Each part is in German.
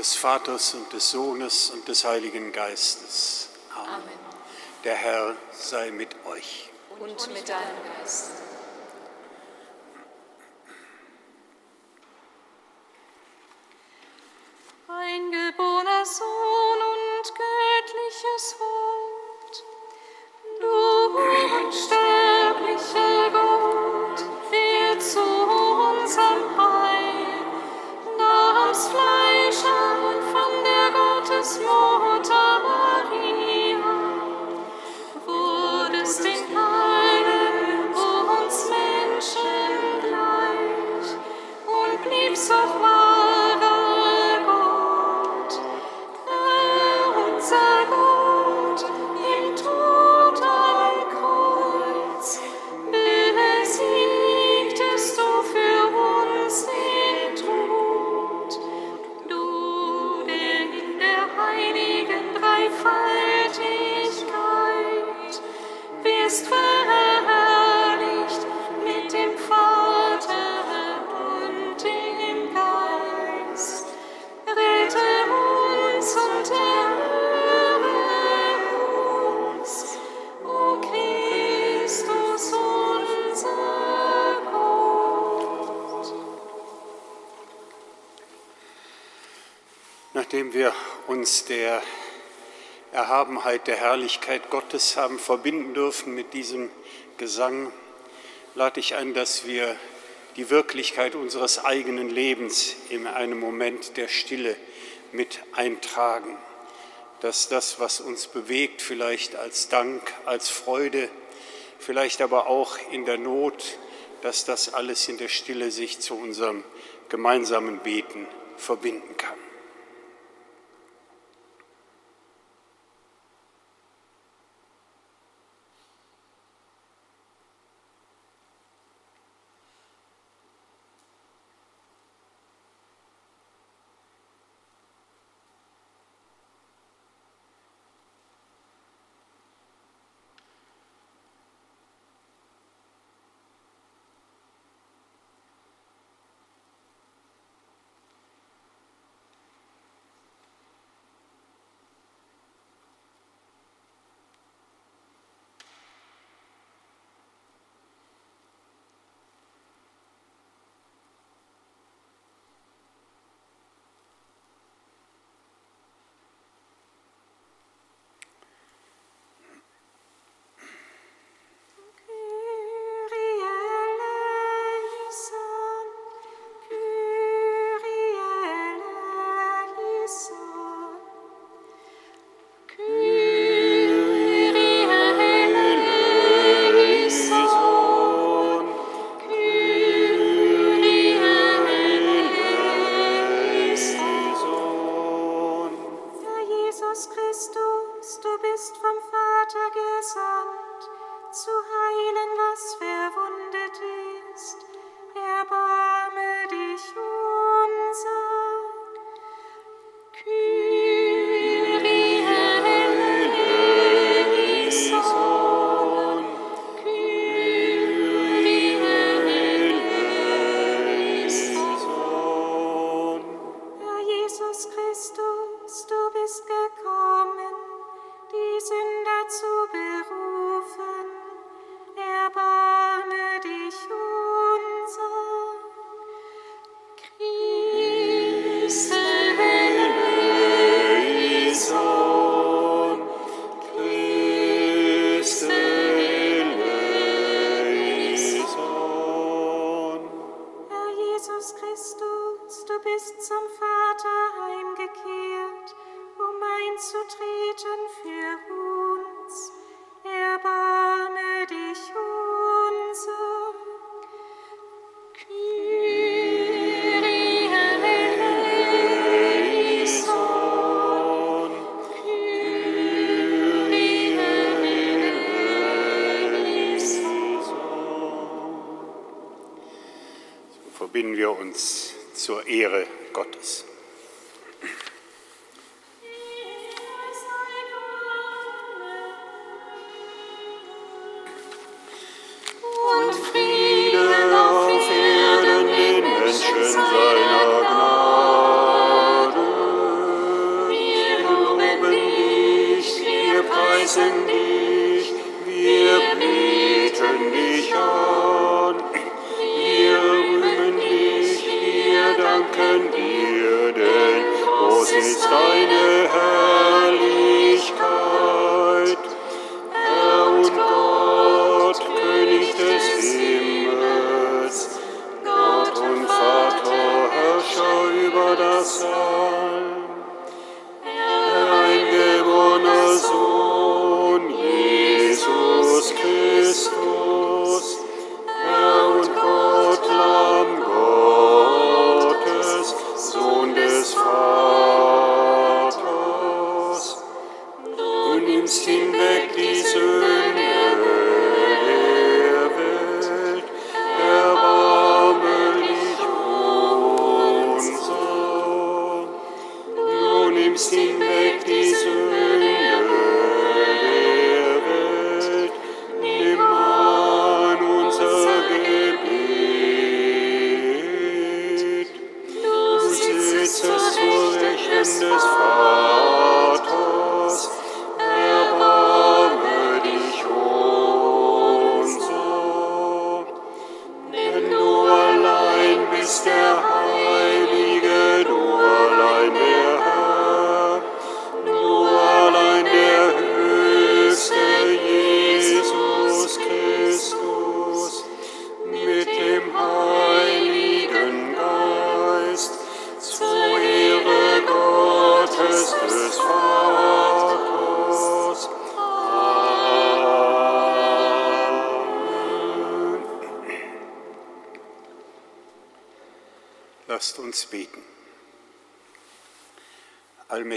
Des Vaters und des Sohnes und des Heiligen Geistes. Amen. Amen. Der Herr sei mit euch. Und mit deinem Geist. Gottesmutter Erhabenheit, der Herrlichkeit Gottes haben verbinden dürfen mit diesem Gesang, lade ich ein, dass wir die Wirklichkeit unseres eigenen Lebens in einem Moment der Stille mit eintragen. Dass das, was uns bewegt, vielleicht als Dank, als Freude, vielleicht aber auch in der Not, dass das alles in der Stille sich zu unserem gemeinsamen Beten verbinden kann. Uns zur Ehre Gottes.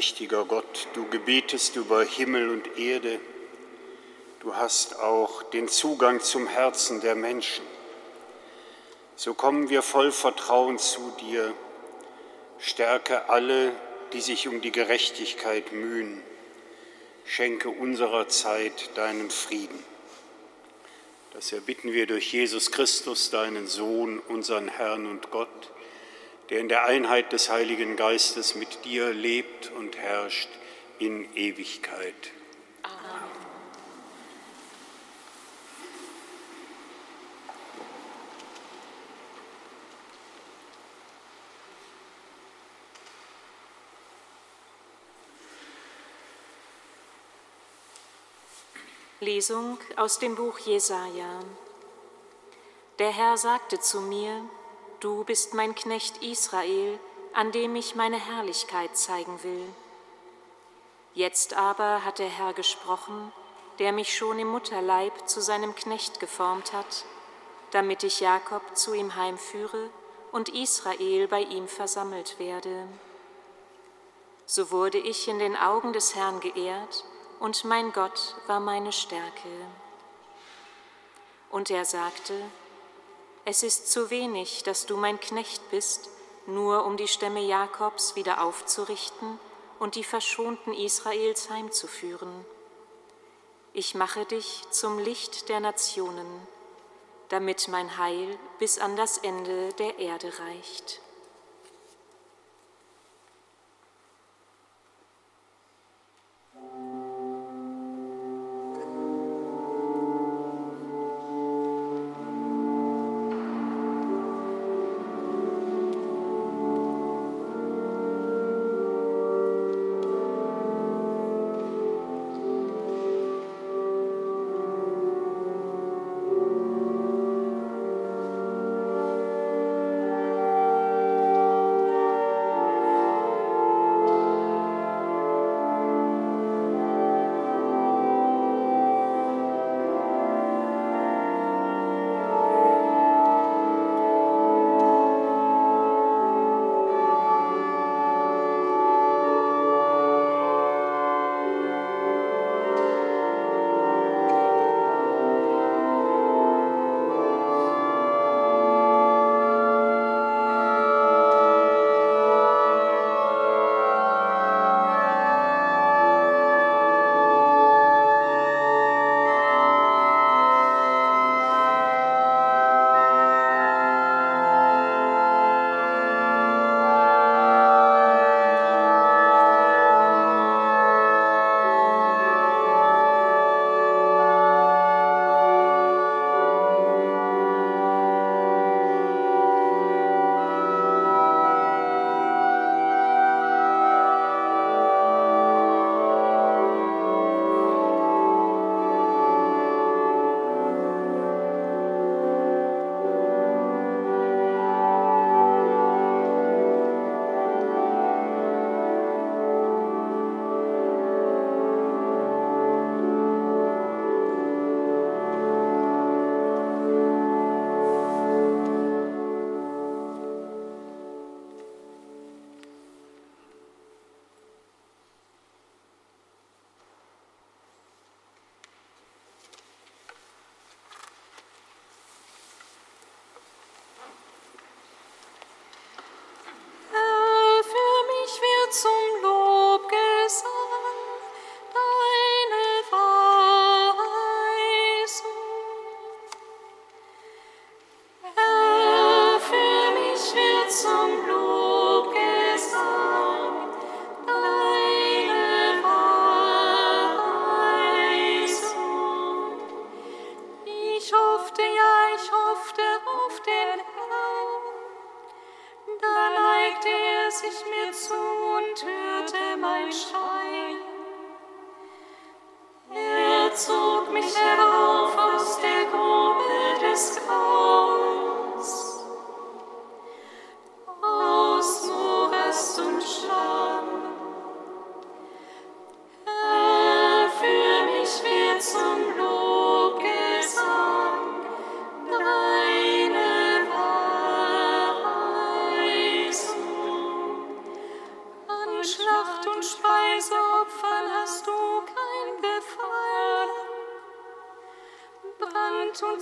Allmächtiger Gott, du gebietest über Himmel und Erde, du hast auch den Zugang zum Herzen der Menschen. So kommen wir voll Vertrauen zu dir, stärke alle, die sich um die Gerechtigkeit mühen, schenke unserer Zeit deinen Frieden. Das erbitten wir durch Jesus Christus, deinen Sohn, unseren Herrn und Gott, der in der Einheit des Heiligen Geistes mit dir lebt und herrscht in Ewigkeit. Lesung aus dem Buch Jesaja. Der Herr sagte zu mir: Du bist mein Knecht Israel, an dem ich meine Herrlichkeit zeigen will. Jetzt aber hat der Herr gesprochen, der mich schon im Mutterleib zu seinem Knecht geformt hat, damit ich Jakob zu ihm heimführe und Israel bei ihm versammelt werde. So wurde ich in den Augen des Herrn geehrt, und mein Gott war meine Stärke. Und er sagte, es ist zu wenig, dass du mein Knecht bist, nur um die Stämme Jakobs wieder aufzurichten und die Verschonten Israels heimzuführen. Ich mache dich zum Licht der Nationen, damit mein Heil bis an das Ende der Erde reicht.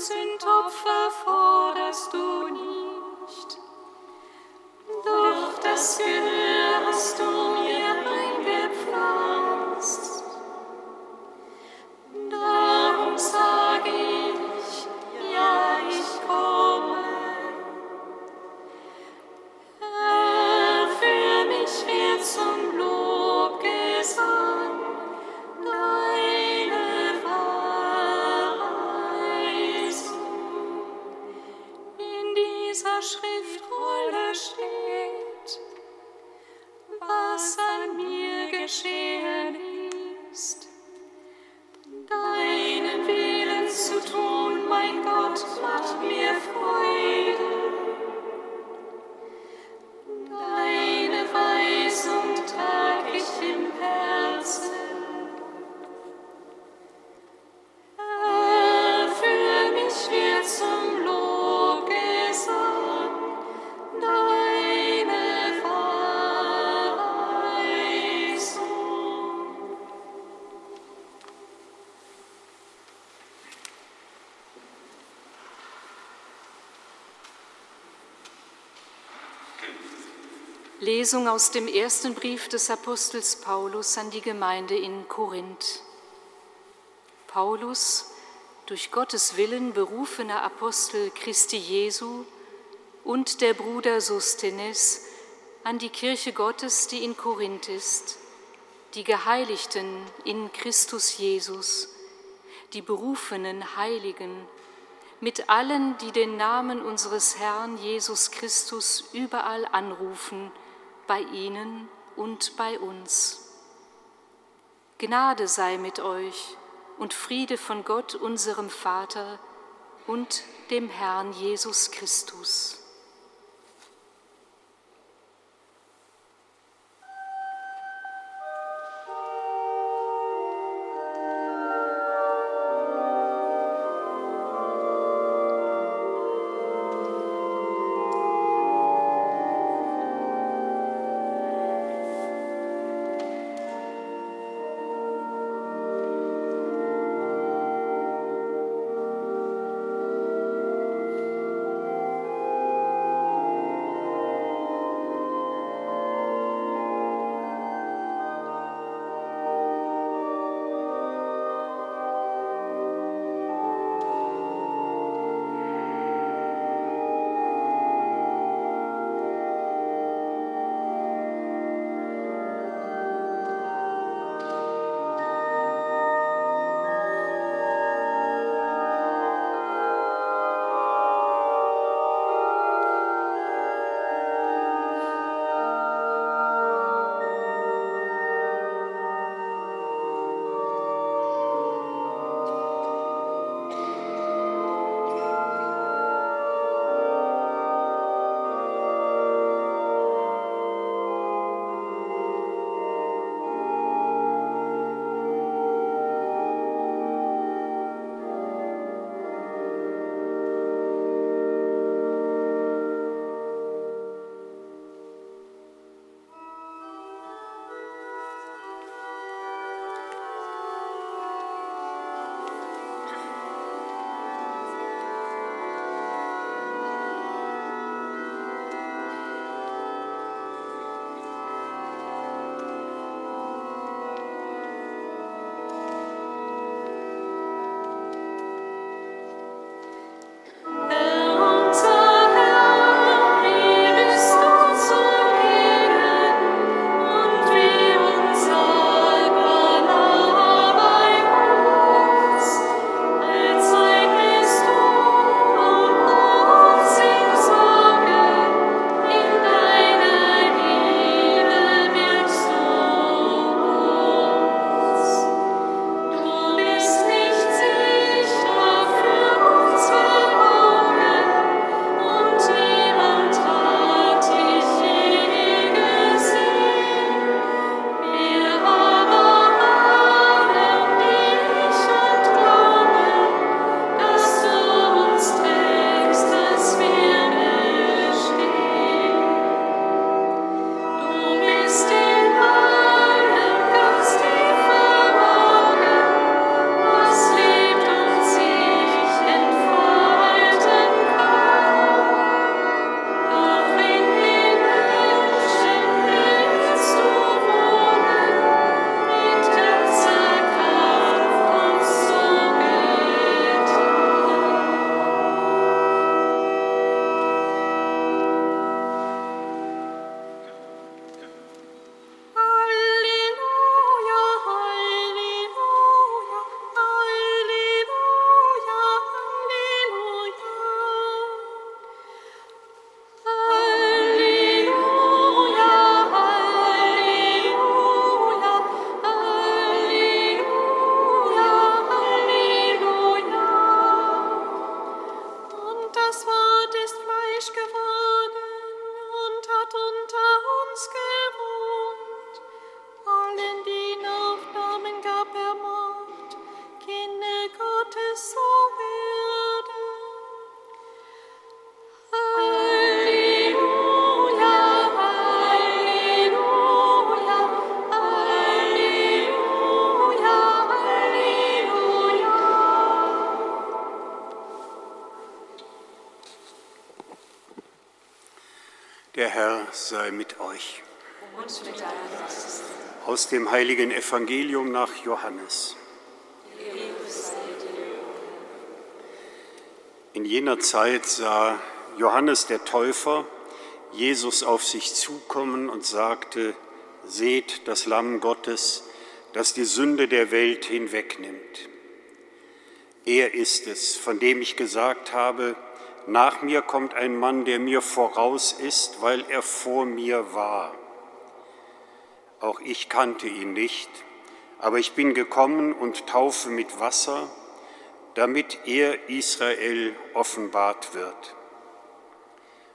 Sündopfer forderst du nicht. Lesung aus dem ersten Brief des Apostels Paulus an die Gemeinde in Korinth. Paulus, durch Gottes Willen berufener Apostel Christi Jesu und der Bruder Sostenes an die Kirche Gottes, die in Korinth ist, die Geheiligten in Christus Jesus, die berufenen Heiligen, mit allen, die den Namen unseres Herrn Jesus Christus überall anrufen, bei ihnen und bei uns. Gnade sei mit euch und Friede von Gott, unserem Vater und dem Herrn Jesus Christus. Dem heiligen Evangelium nach Johannes. In jener Zeit sah Johannes der Täufer Jesus auf sich zukommen und sagte, Seht das Lamm Gottes, das die Sünde der Welt hinwegnimmt. Er ist es, von dem ich gesagt habe, nach mir kommt ein Mann, der mir voraus ist, weil er vor mir war. Auch ich kannte ihn nicht, aber ich bin gekommen und taufe mit Wasser, damit er Israel offenbart wird.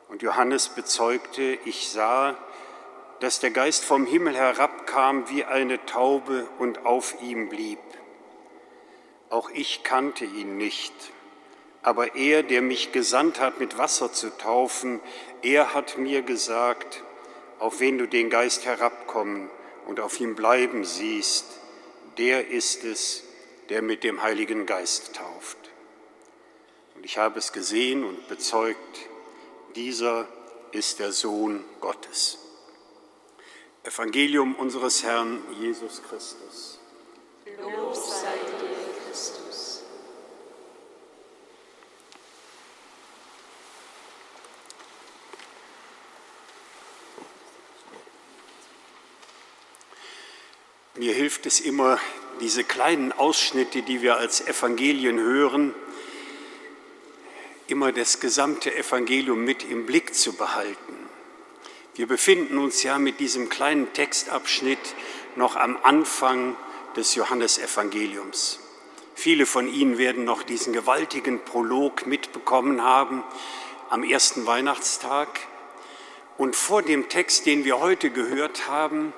Und Johannes bezeugte, ich sah, dass der Geist vom Himmel herabkam wie eine Taube und auf ihm blieb. Auch ich kannte ihn nicht aber er, der mich gesandt hat, mit Wasser zu taufen, er hat mir gesagt, auf wen du den Geist herabkommen und auf ihm bleiben siehst, der ist es, der mit dem Heiligen Geist tauft. Und ich habe es gesehen und bezeugt, dieser ist der Sohn Gottes. Evangelium unseres Herrn Jesus Christus. Lob sei dir, Christus. Mir hilft es immer, diese kleinen Ausschnitte, die wir als Evangelien hören, immer das gesamte Evangelium mit im Blick zu behalten. Wir befinden uns ja mit diesem kleinen Textabschnitt noch am Anfang des Johannesevangeliums. Viele von Ihnen werden noch diesen gewaltigen Prolog mitbekommen haben am ersten Weihnachtstag. Und vor dem Text, den wir heute gehört haben,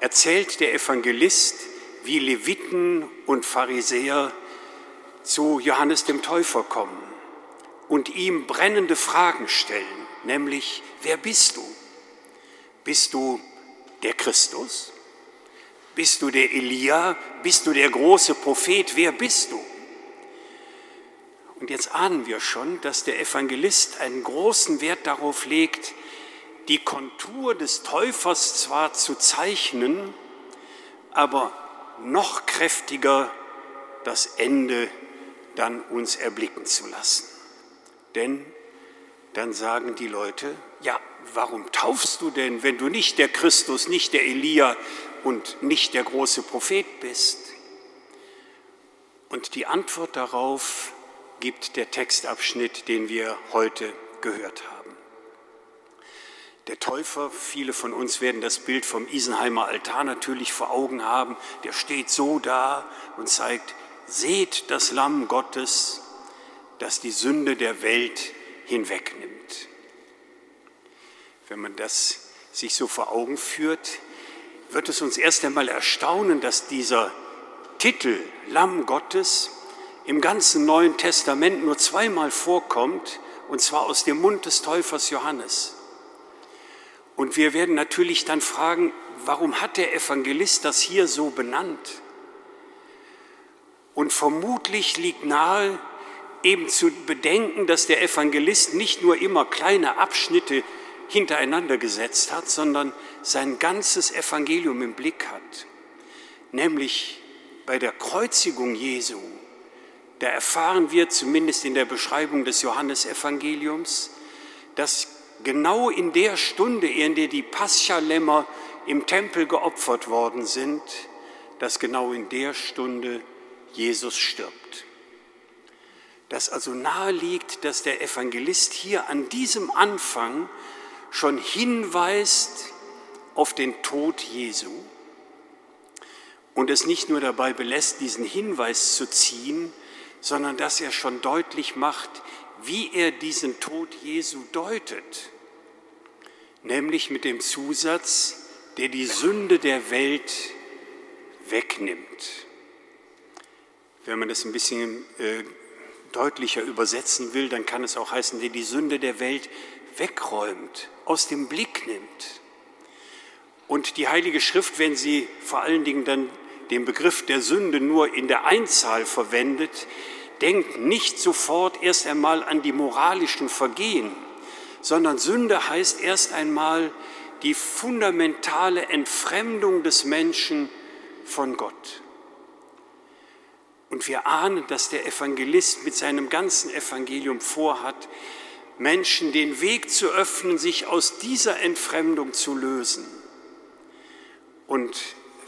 erzählt der Evangelist, wie Leviten und Pharisäer zu Johannes dem Täufer kommen und ihm brennende Fragen stellen, nämlich, wer bist du? Bist du der Christus? Bist du der Elia? Bist du der große Prophet? Wer bist du? Und jetzt ahnen wir schon, dass der Evangelist einen großen Wert darauf legt, die Kontur des Täufers zwar zu zeichnen, aber noch kräftiger das Ende dann uns erblicken zu lassen. Denn dann sagen die Leute, ja, warum taufst du denn, wenn du nicht der Christus, nicht der Elia und nicht der große Prophet bist? Und die Antwort darauf gibt der Textabschnitt, den wir heute gehört haben. Der Täufer, viele von uns werden das Bild vom Isenheimer Altar natürlich vor Augen haben, der steht so da und zeigt, seht das Lamm Gottes, das die Sünde der Welt hinwegnimmt. Wenn man das sich so vor Augen führt, wird es uns erst einmal erstaunen, dass dieser Titel Lamm Gottes im ganzen Neuen Testament nur zweimal vorkommt, und zwar aus dem Mund des Täufers Johannes. Und wir werden natürlich dann fragen, warum hat der Evangelist das hier so benannt? Und vermutlich liegt nahe, eben zu bedenken, dass der Evangelist nicht nur immer kleine Abschnitte hintereinander gesetzt hat, sondern sein ganzes Evangelium im Blick hat. Nämlich bei der Kreuzigung Jesu, da erfahren wir zumindest in der Beschreibung des Johannesevangeliums, dass genau in der Stunde, in der die Paschalämmer im Tempel geopfert worden sind, dass genau in der Stunde Jesus stirbt. Dass also nahe liegt, dass der Evangelist hier an diesem Anfang schon hinweist auf den Tod Jesu und es nicht nur dabei belässt, diesen Hinweis zu ziehen, sondern dass er schon deutlich macht, wie er diesen Tod Jesu deutet, nämlich mit dem Zusatz, der die Sünde der Welt wegnimmt. Wenn man das ein bisschen äh, deutlicher übersetzen will, dann kann es auch heißen, der die Sünde der Welt wegräumt, aus dem Blick nimmt. Und die Heilige Schrift, wenn sie vor allen Dingen dann den Begriff der Sünde nur in der Einzahl verwendet, denkt nicht sofort erst einmal an die moralischen Vergehen, sondern Sünde heißt erst einmal die fundamentale Entfremdung des Menschen von Gott. Und wir ahnen, dass der Evangelist mit seinem ganzen Evangelium vorhat, Menschen den Weg zu öffnen, sich aus dieser Entfremdung zu lösen. Und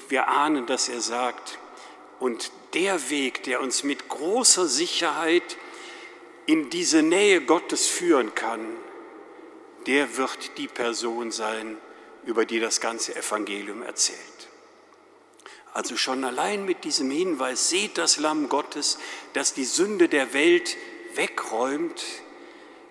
wir ahnen, dass er sagt, und der Weg, der uns mit großer Sicherheit in diese Nähe Gottes führen kann, der wird die Person sein, über die das ganze Evangelium erzählt. Also schon allein mit diesem Hinweis, seht das Lamm Gottes, das die Sünde der Welt wegräumt,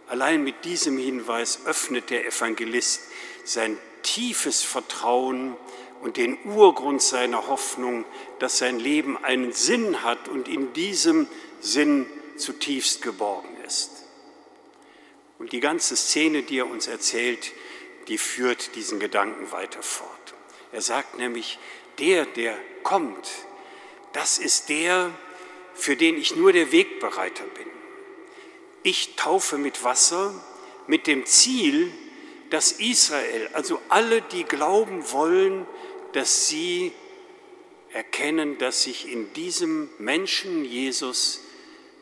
allein mit diesem Hinweis öffnet der Evangelist sein tiefes Vertrauen und den Urgrund seiner Hoffnung, dass sein Leben einen Sinn hat und in diesem Sinn zutiefst geborgen. Und die ganze Szene, die er uns erzählt, die führt diesen Gedanken weiter fort. Er sagt nämlich, der, der kommt, das ist der, für den ich nur der Wegbereiter bin. Ich taufe mit Wasser mit dem Ziel, dass Israel, also alle, die glauben wollen, dass sie erkennen, dass sich in diesem Menschen Jesus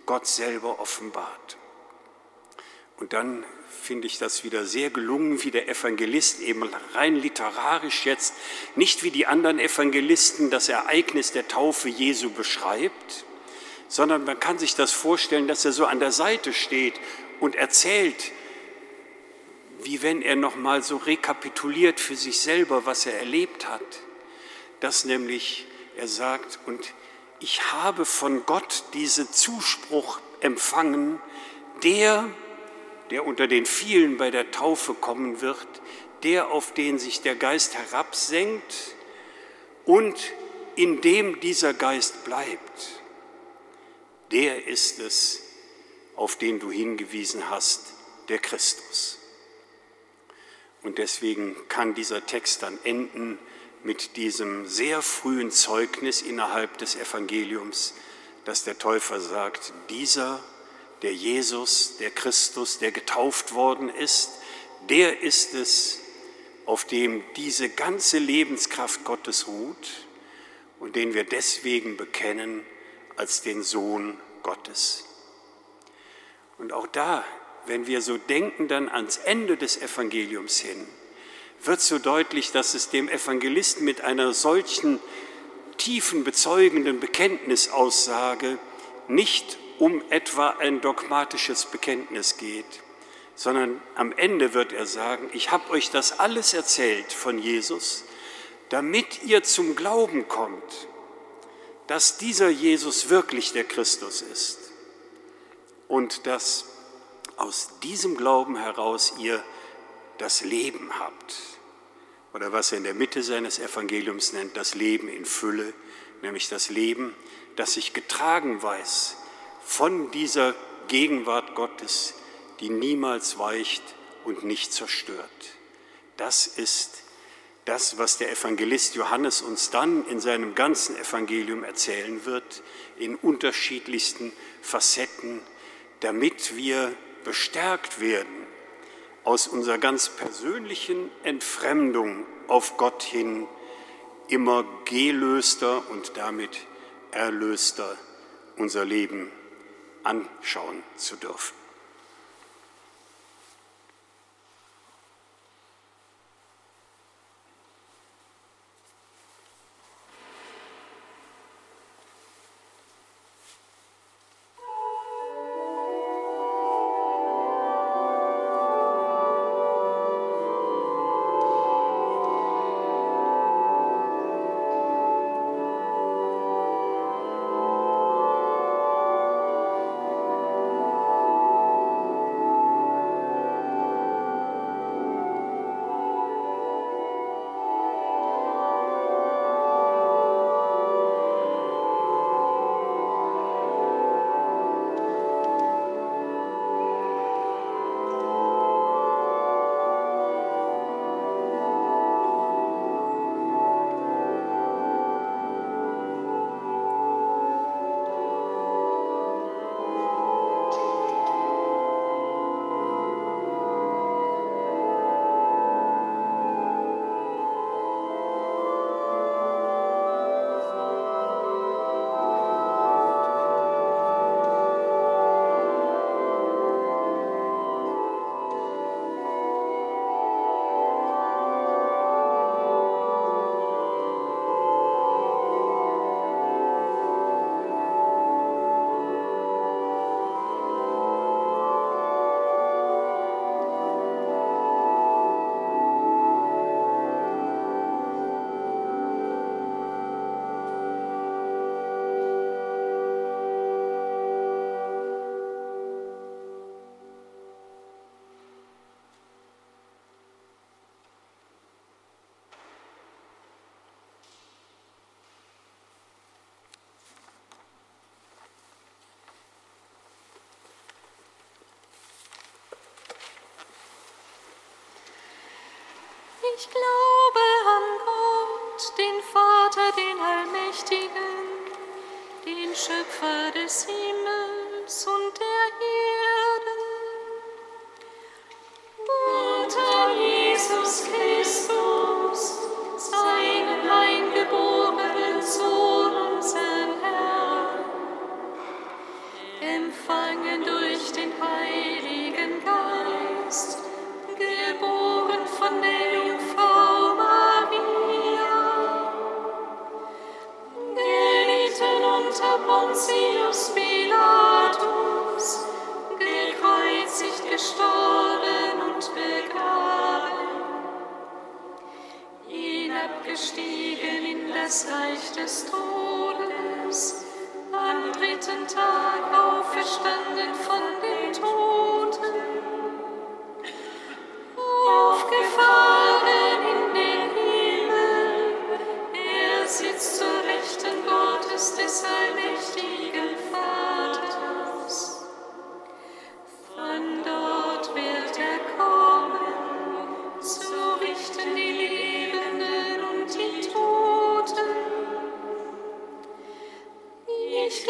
Gott selber offenbart. Und dann finde ich das wieder sehr gelungen, wie der Evangelist eben rein literarisch jetzt, nicht wie die anderen Evangelisten das Ereignis der Taufe Jesu beschreibt, sondern man kann sich das vorstellen, dass er so an der Seite steht und erzählt, wie wenn er noch mal so rekapituliert für sich selber, was er erlebt hat. Dass nämlich er sagt, und ich habe von Gott diesen Zuspruch empfangen, der, der unter den vielen bei der Taufe kommen wird, der, auf den sich der Geist herabsenkt und in dem dieser Geist bleibt, der ist es, auf den du hingewiesen hast, der Christus. Und deswegen kann dieser Text dann enden mit diesem sehr frühen Zeugnis innerhalb des Evangeliums, dass der Täufer sagt, dieser, der Jesus, der Christus, der getauft worden ist, der ist es, auf dem diese ganze Lebenskraft Gottes ruht und den wir deswegen bekennen als den Sohn Gottes. Und auch da, wenn wir so denken dann ans Ende des Evangeliums hin, wird so deutlich, dass es dem Evangelisten mit einer solchen tiefen bezeugenden Bekenntnisaussage nicht um etwa ein dogmatisches Bekenntnis geht, sondern am Ende wird er sagen, ich habe euch das alles erzählt von Jesus, damit ihr zum Glauben kommt, dass dieser Jesus wirklich der Christus ist und dass aus diesem Glauben heraus ihr das Leben habt. Oder was er in der Mitte seines Evangeliums nennt, das Leben in Fülle, nämlich das Leben, das sich getragen weiß von dieser Gegenwart Gottes, die niemals weicht und nicht zerstört. Das ist das, was der Evangelist Johannes uns dann in seinem ganzen Evangelium erzählen wird, in unterschiedlichsten Facetten, damit wir bestärkt werden aus unserer ganz persönlichen Entfremdung auf Gott hin immer gelöster und damit erlöster unser Leben anschauen zu dürfen. Ich glaube an Gott, den Vater, den Allmächtigen, den Schöpfer des Himmels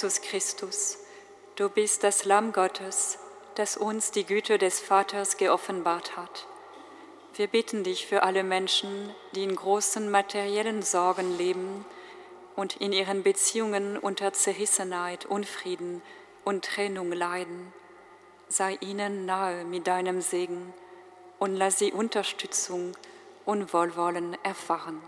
Jesus Christus, du bist das Lamm Gottes, das uns die Güte des Vaters geoffenbart hat. Wir bitten dich für alle Menschen, die in großen materiellen Sorgen leben und in ihren Beziehungen unter Zerrissenheit, Unfrieden und Trennung leiden. Sei ihnen nahe mit deinem Segen und lass sie Unterstützung und Wohlwollen erfahren.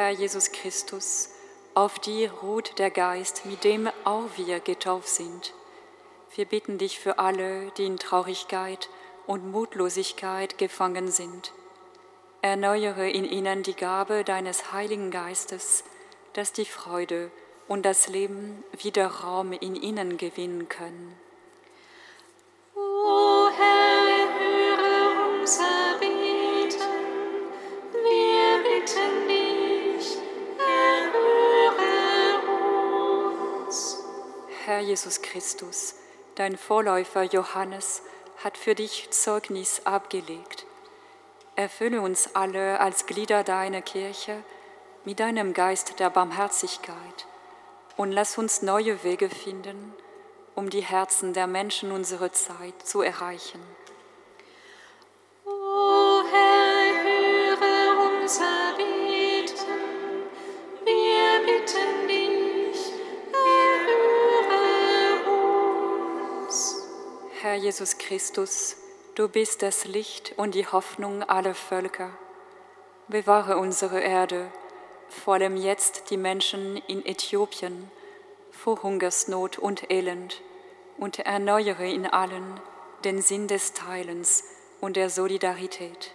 Herr Jesus Christus, auf dir ruht der Geist, mit dem auch wir getauft sind. Wir bitten dich für alle, die in Traurigkeit und Mutlosigkeit gefangen sind. Erneuere in ihnen die Gabe deines Heiligen Geistes, dass die Freude und das Leben wieder Raum in ihnen gewinnen können. O Herr Jesus Christus, dein Vorläufer Johannes hat für dich Zeugnis abgelegt. Erfülle uns alle als Glieder deiner Kirche mit deinem Geist der Barmherzigkeit und lass uns neue Wege finden, um die Herzen der Menschen unserer Zeit zu erreichen. Herr Jesus Christus, du bist das Licht und die Hoffnung aller Völker. Bewahre unsere Erde, vor allem jetzt die Menschen in Äthiopien, vor Hungersnot und Elend, und erneuere in allen den Sinn des Teilens und der Solidarität.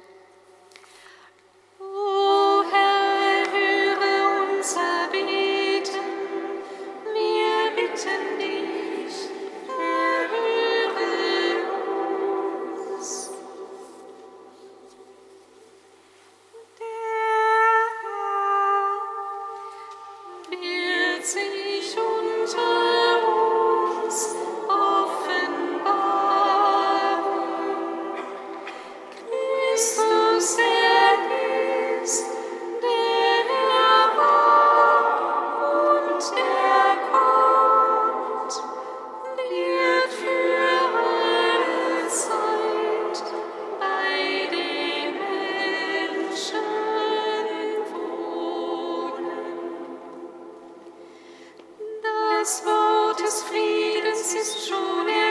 das Wort des Wortes Friedens ist schon erfüllt.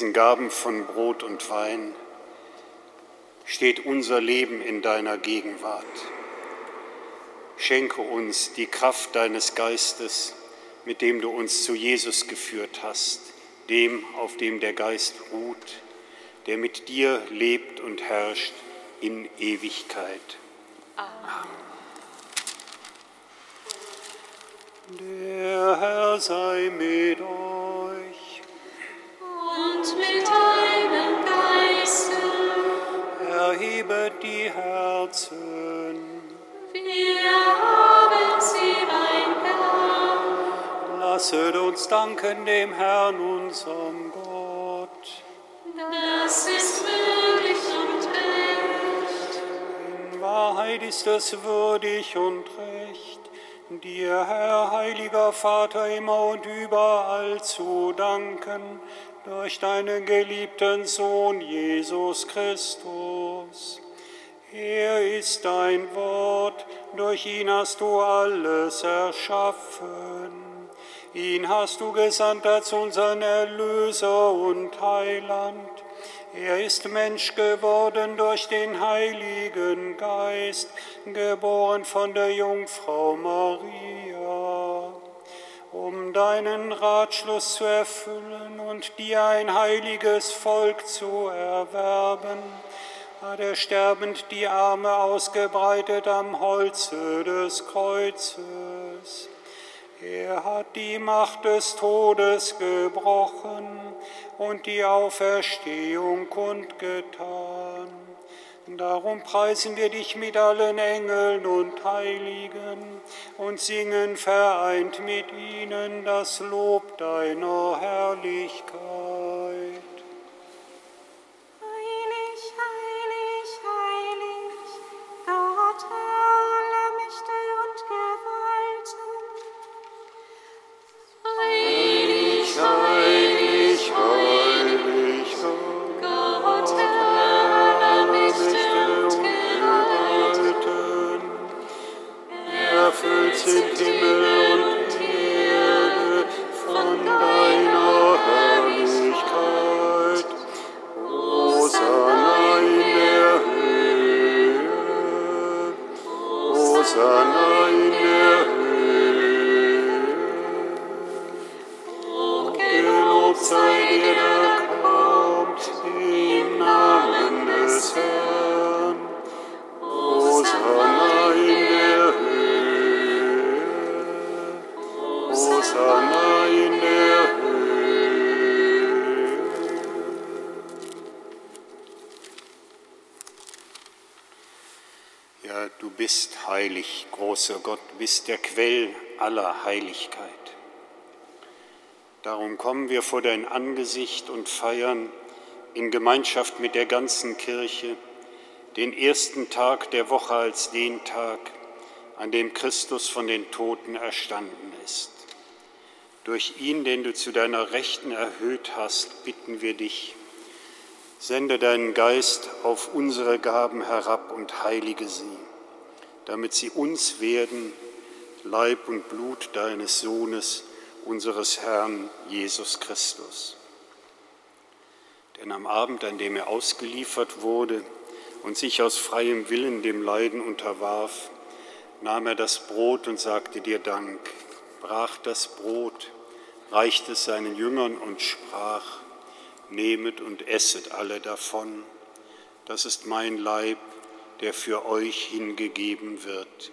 Diesen Gaben von Brot und Wein steht unser Leben in deiner Gegenwart. Schenke uns die Kraft deines Geistes, mit dem du uns zu Jesus geführt hast, dem, auf dem der Geist ruht, der mit dir lebt und herrscht in Ewigkeit. Amen. Der Herr sei mit und mit deinem Geiste. Erhebet die Herzen. Wir haben sie, mein Herr. Lasset uns danken dem Herrn, unserem Gott. Das ist würdig und recht. In Wahrheit ist es würdig und recht, dir, Herr, heiliger Vater, immer und überall zu danken durch deinen geliebten Sohn Jesus Christus. Er ist dein Wort, durch ihn hast du alles erschaffen. Ihn hast du gesandt als unseren Erlöser und Heiland. Er ist Mensch geworden durch den Heiligen Geist, geboren von der Jungfrau Maria um deinen Ratschluss zu erfüllen und dir ein heiliges Volk zu erwerben, hat er sterbend die Arme ausgebreitet am Holze des Kreuzes. Er hat die Macht des Todes gebrochen und die Auferstehung kundgetan. Darum preisen wir dich mit allen Engeln und Heiligen und singen vereint mit ihnen das Lob deiner Herrlichkeit. Sind Himmel und Erde von deiner Herrlichkeit. Hosanna in der Höhe. Hosanna in der Höhe. Bist der Quell aller Heiligkeit. Darum kommen wir vor dein Angesicht und feiern in Gemeinschaft mit der ganzen Kirche den ersten Tag der Woche als den Tag, an dem Christus von den Toten erstanden ist. Durch ihn, den du zu deiner Rechten erhöht hast, bitten wir dich, sende deinen Geist auf unsere Gaben herab und heilige sie, damit sie uns werden, Leib und Blut deines Sohnes, unseres Herrn Jesus Christus. Denn am Abend, an dem er ausgeliefert wurde und sich aus freiem Willen dem Leiden unterwarf, nahm er das Brot und sagte dir Dank, brach das Brot, reichte es seinen Jüngern und sprach, Nehmet und esset alle davon, das ist mein Leib, der für euch hingegeben wird.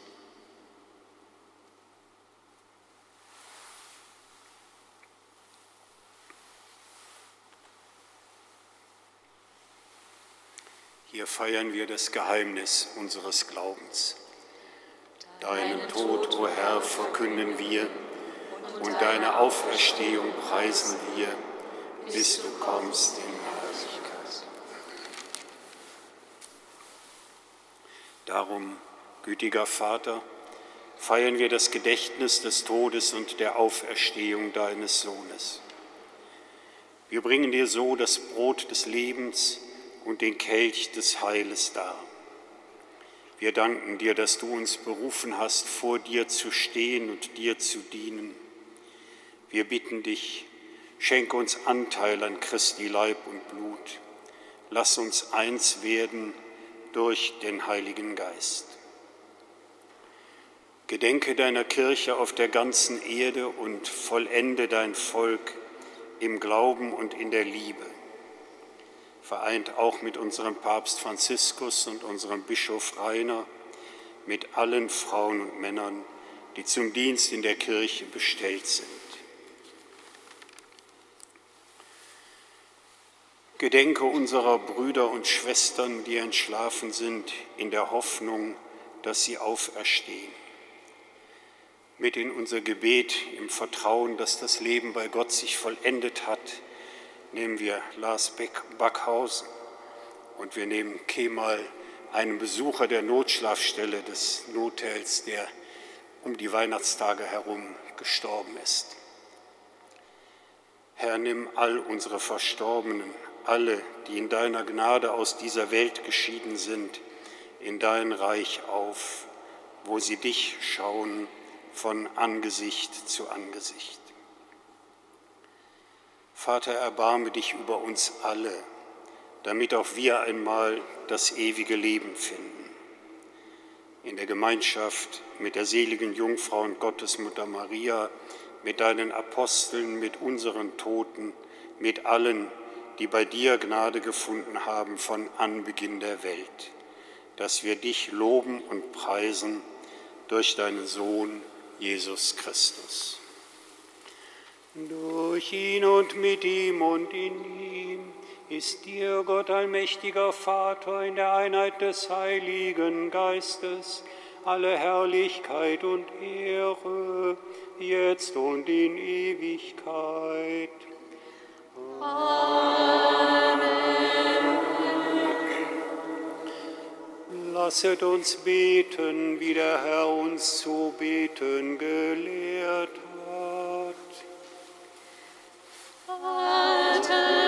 Hier feiern wir das Geheimnis unseres Glaubens. Deinen Tod, o Herr, verkünden wir und deine Auferstehung preisen wir, bis du kommst in Herrlichkeit. Darum, gütiger Vater, feiern wir das Gedächtnis des Todes und der Auferstehung deines Sohnes. Wir bringen dir so das Brot des Lebens und den Kelch des Heiles dar. Wir danken dir, dass du uns berufen hast, vor dir zu stehen und dir zu dienen. Wir bitten dich, schenke uns Anteil an Christi Leib und Blut. Lass uns eins werden durch den Heiligen Geist. Gedenke deiner Kirche auf der ganzen Erde und vollende dein Volk im Glauben und in der Liebe, vereint auch mit unserem Papst Franziskus und unserem Bischof Rainer, mit allen Frauen und Männern, die zum Dienst in der Kirche bestellt sind. Gedenke unserer Brüder und Schwestern, die entschlafen sind, in der Hoffnung, dass sie auferstehen. Mit in unser Gebet im Vertrauen, dass das Leben bei Gott sich vollendet hat, nehmen wir Lars Backhausen und wir nehmen Kemal, einen Besucher der Notschlafstelle des Notels, der um die Weihnachtstage herum gestorben ist. Herr, nimm all unsere Verstorbenen alle, die in deiner Gnade aus dieser Welt geschieden sind, in dein Reich auf, wo sie dich schauen von Angesicht zu Angesicht. Vater, erbarme dich über uns alle, damit auch wir einmal das ewige Leben finden. In der Gemeinschaft mit der seligen Jungfrau und Gottesmutter Maria, mit deinen Aposteln, mit unseren Toten, mit allen, die bei dir Gnade gefunden haben von Anbeginn der Welt, dass wir dich loben und preisen durch deinen Sohn Jesus Christus. Durch ihn und mit ihm und in ihm ist dir, Gott allmächtiger Vater, in der Einheit des Heiligen Geistes, alle Herrlichkeit und Ehre, jetzt und in Ewigkeit. Lasset uns beten, wie der Herr uns zu beten gelehrt Vater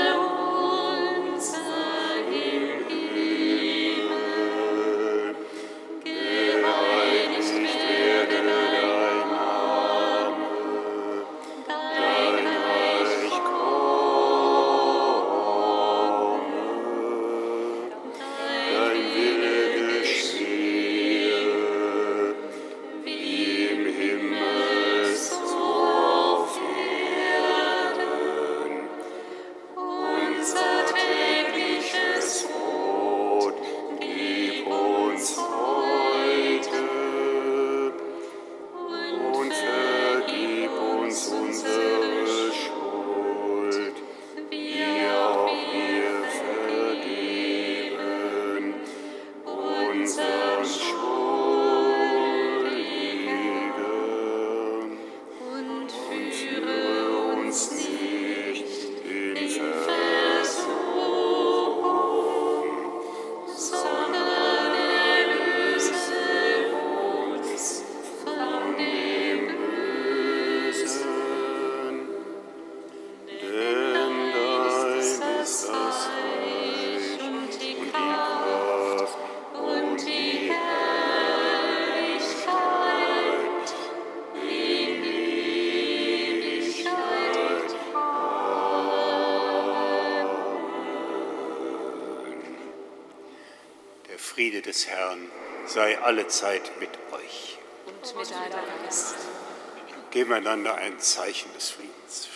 des Herrn sei allezeit mit euch. und mit deinem Geist. Geben einander ein Zeichen des Friedens.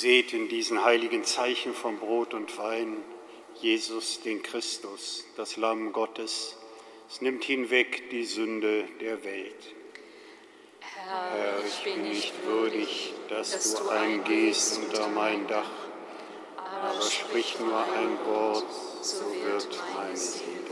Seht in diesen heiligen Zeichen von Brot und Wein Jesus, den Christus, das Lamm Gottes. Es nimmt hinweg die Sünde der Welt. Herr, ich bin nicht würdig, dass du eingehst unter mein Dach, aber sprich nur ein Wort, so wird meine Seele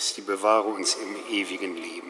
Christi bewahre uns im ewigen Leben.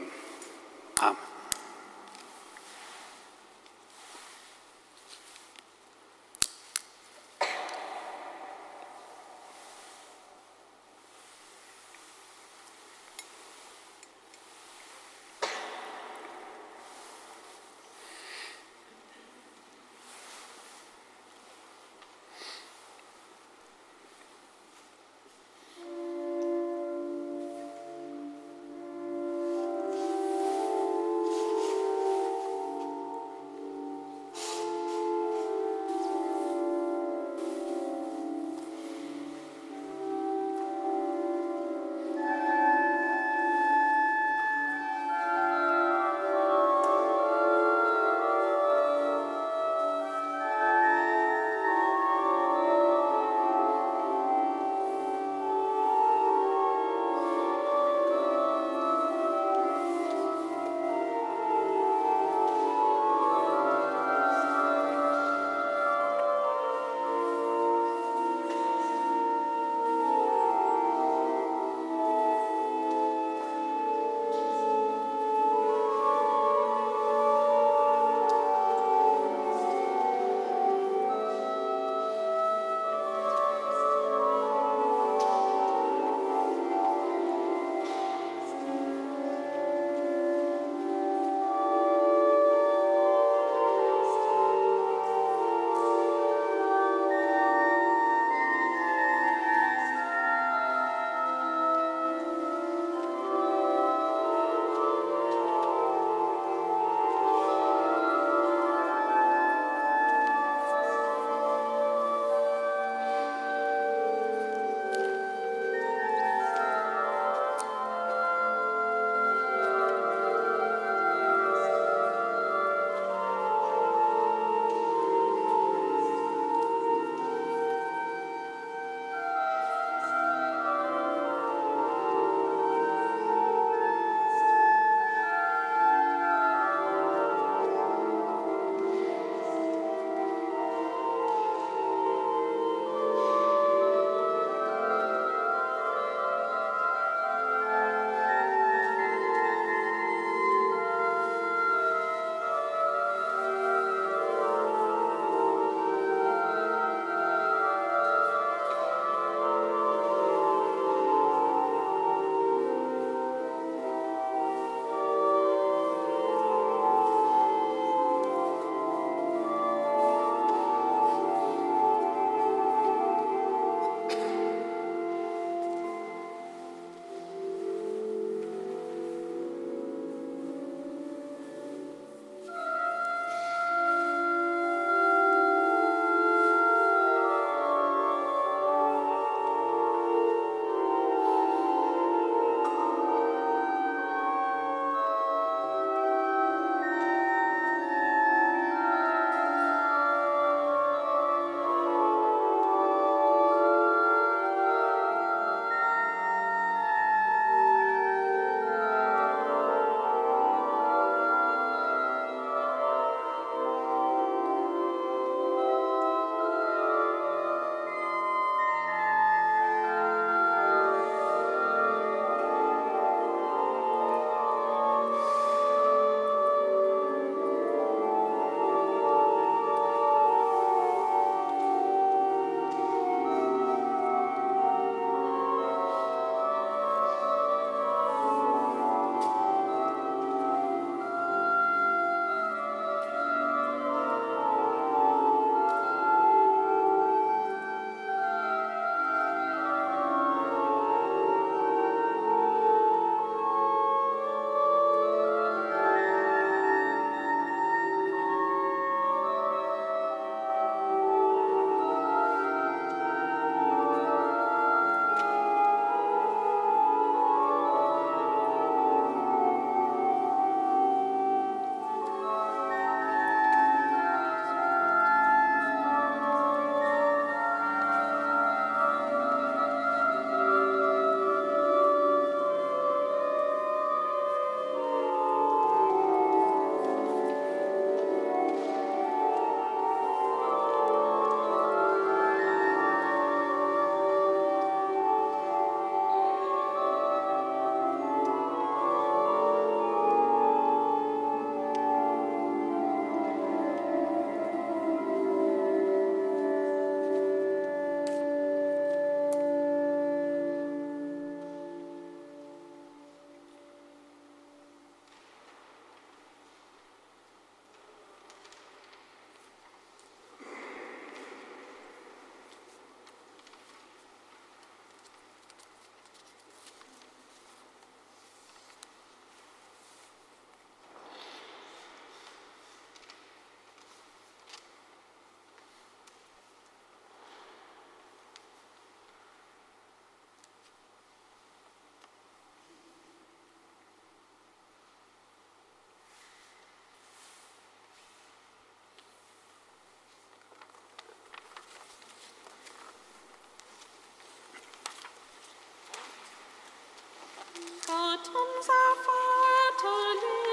Stadt unser Vaterland.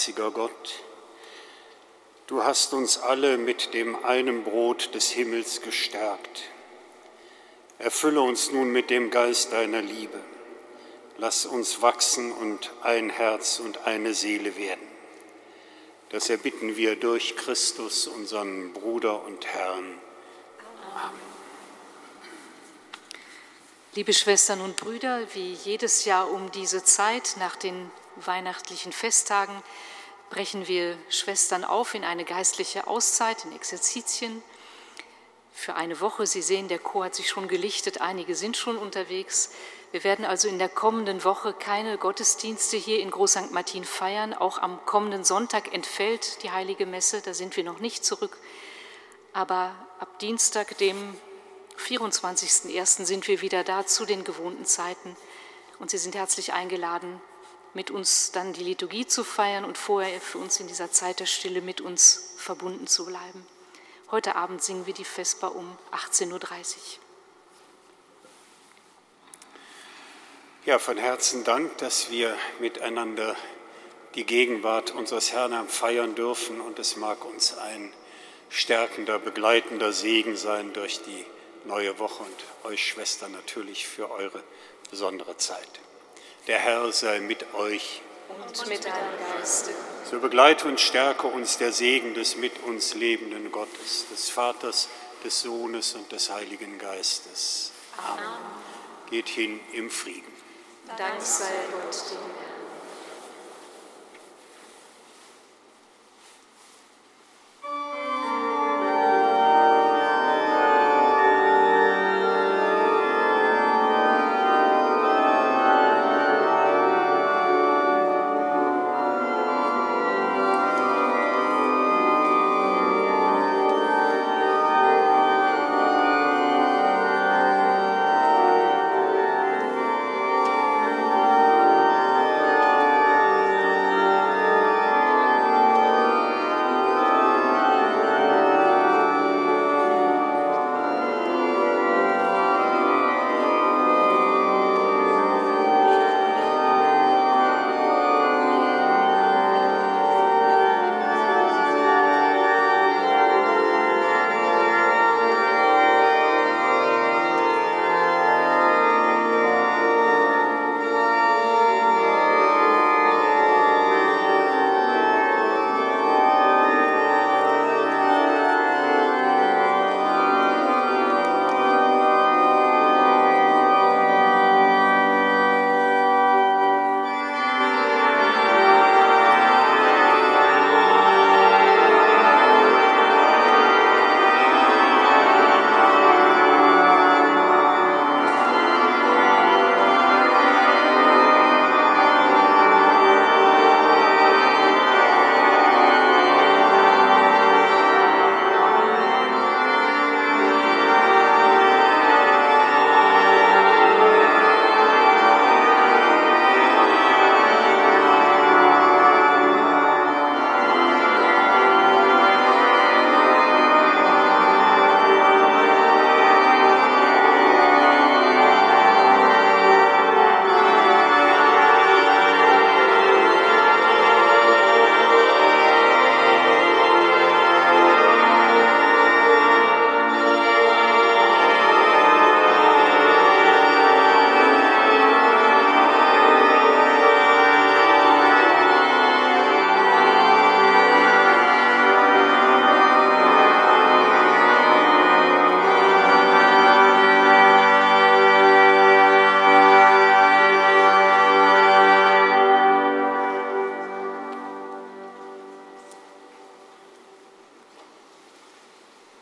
Barmherziger Gott, du hast uns alle mit dem einen Brot des Himmels gestärkt. Erfülle uns nun mit dem Geist deiner Liebe. Lass uns wachsen und ein Herz und eine Seele werden. Das erbitten wir durch Christus, unseren Bruder und Herrn. Amen. Liebe Schwestern und Brüder, wie jedes Jahr um diese Zeit nach den weihnachtlichen Festtagen brechen wir Schwestern auf in eine geistliche Auszeit, in Exerzitien für eine Woche. Sie sehen, der Chor hat sich schon gelichtet, einige sind schon unterwegs. Wir werden also in der kommenden Woche keine Gottesdienste hier in Groß St. Martin feiern. Auch am kommenden Sonntag entfällt die heilige Messe, da sind wir noch nicht zurück. Aber ab Dienstag, dem 24.01. sind wir wieder da zu den gewohnten Zeiten und Sie sind herzlich eingeladen, mit uns dann die Liturgie zu feiern und vorher für uns in dieser Zeit der Stille mit uns verbunden zu bleiben. Heute Abend singen wir die Vesper um 18.30 Uhr. Ja, von Herzen Dank, dass wir miteinander die Gegenwart unseres Herrn feiern dürfen und es mag uns ein stärkender, begleitender Segen sein durch die neue Woche und euch Schwestern natürlich für eure besondere Zeit. Der Herr sei mit euch. Und mit deinem Geiste. So begleite und stärke uns der Segen des mit uns lebenden Gottes, des Vaters, des Sohnes und des Heiligen Geistes. Amen. Geht hin im Frieden. Dank sei Gott, dem Herrn.